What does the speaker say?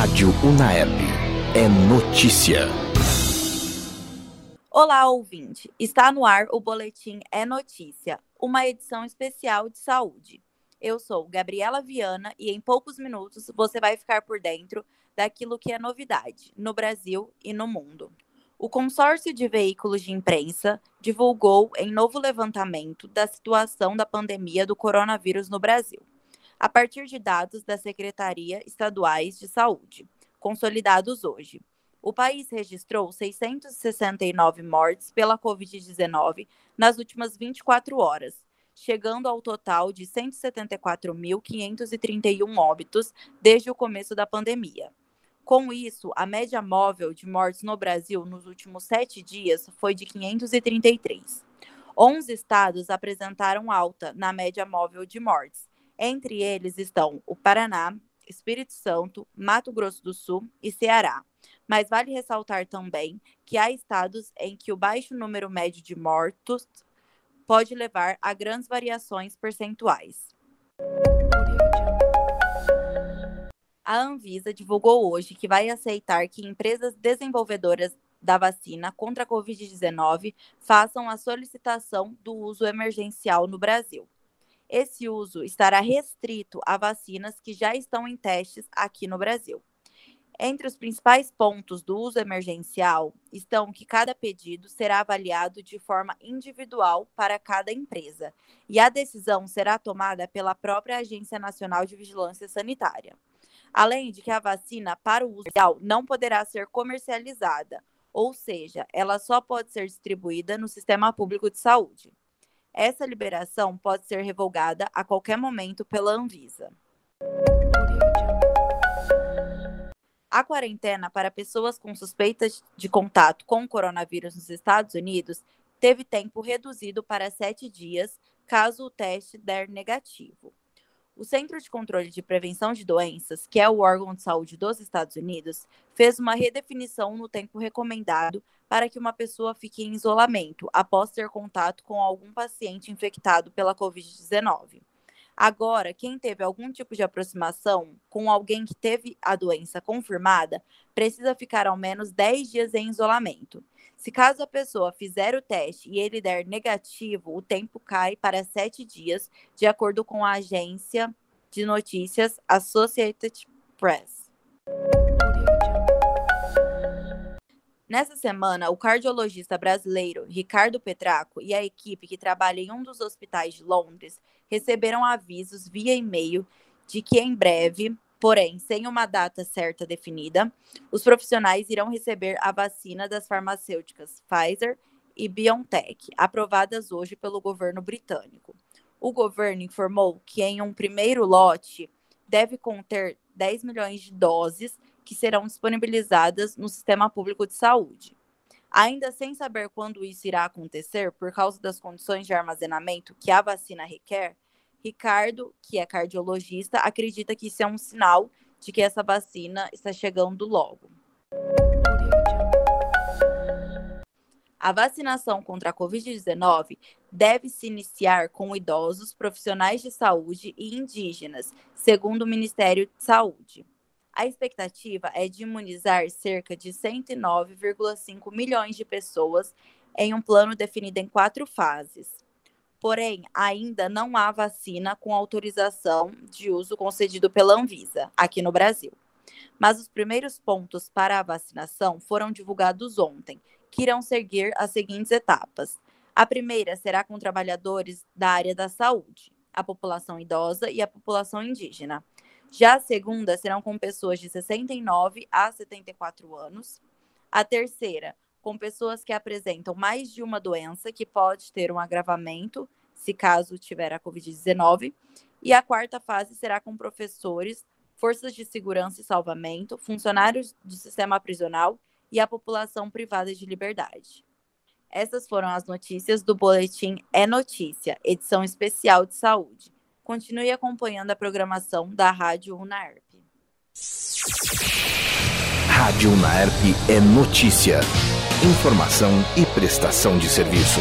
Rádio Unaerp. É notícia. Olá, ouvinte. Está no ar o boletim É Notícia, uma edição especial de saúde. Eu sou Gabriela Viana e em poucos minutos você vai ficar por dentro daquilo que é novidade no Brasil e no mundo. O consórcio de veículos de imprensa divulgou em novo levantamento da situação da pandemia do coronavírus no Brasil a partir de dados da Secretaria Estaduais de Saúde, consolidados hoje. O país registrou 669 mortes pela Covid-19 nas últimas 24 horas, chegando ao total de 174.531 óbitos desde o começo da pandemia. Com isso, a média móvel de mortes no Brasil nos últimos sete dias foi de 533. 11 estados apresentaram alta na média móvel de mortes, entre eles estão o Paraná, Espírito Santo, Mato Grosso do Sul e Ceará. Mas vale ressaltar também que há estados em que o baixo número médio de mortos pode levar a grandes variações percentuais. A Anvisa divulgou hoje que vai aceitar que empresas desenvolvedoras da vacina contra a Covid-19 façam a solicitação do uso emergencial no Brasil. Esse uso estará restrito a vacinas que já estão em testes aqui no Brasil. Entre os principais pontos do uso emergencial estão que cada pedido será avaliado de forma individual para cada empresa e a decisão será tomada pela própria Agência Nacional de Vigilância Sanitária. Além de que a vacina para o uso não poderá ser comercializada, ou seja, ela só pode ser distribuída no sistema público de saúde. Essa liberação pode ser revogada a qualquer momento pela Anvisa. A quarentena para pessoas com suspeitas de contato com o coronavírus nos Estados Unidos teve tempo reduzido para sete dias, caso o teste der negativo. O Centro de Controle de Prevenção de Doenças, que é o órgão de saúde dos Estados Unidos, fez uma redefinição no tempo recomendado para que uma pessoa fique em isolamento após ter contato com algum paciente infectado pela Covid-19. Agora, quem teve algum tipo de aproximação com alguém que teve a doença confirmada precisa ficar ao menos 10 dias em isolamento. Se caso a pessoa fizer o teste e ele der negativo, o tempo cai para 7 dias, de acordo com a agência de notícias Associated Press. Nessa semana, o cardiologista brasileiro Ricardo Petraco e a equipe que trabalha em um dos hospitais de Londres receberam avisos via e-mail de que em breve, porém sem uma data certa definida, os profissionais irão receber a vacina das farmacêuticas Pfizer e BioNTech, aprovadas hoje pelo governo britânico. O governo informou que em um primeiro lote deve conter 10 milhões de doses que serão disponibilizadas no sistema público de saúde. Ainda sem saber quando isso irá acontecer, por causa das condições de armazenamento que a vacina requer, Ricardo, que é cardiologista, acredita que isso é um sinal de que essa vacina está chegando logo. A vacinação contra a Covid-19 deve se iniciar com idosos, profissionais de saúde e indígenas, segundo o Ministério de Saúde. A expectativa é de imunizar cerca de 109,5 milhões de pessoas em um plano definido em quatro fases. Porém, ainda não há vacina com autorização de uso concedido pela Anvisa, aqui no Brasil. Mas os primeiros pontos para a vacinação foram divulgados ontem, que irão seguir as seguintes etapas. A primeira será com trabalhadores da área da saúde, a população idosa e a população indígena. Já a segunda serão com pessoas de 69 a 74 anos. A terceira, com pessoas que apresentam mais de uma doença que pode ter um agravamento, se caso tiver a Covid-19. E a quarta fase será com professores, forças de segurança e salvamento, funcionários do sistema prisional e a população privada de liberdade. Essas foram as notícias do Boletim É Notícia, edição especial de saúde. Continue acompanhando a programação da Rádio Unaerp. Rádio Unaerp é notícia, informação e prestação de serviço.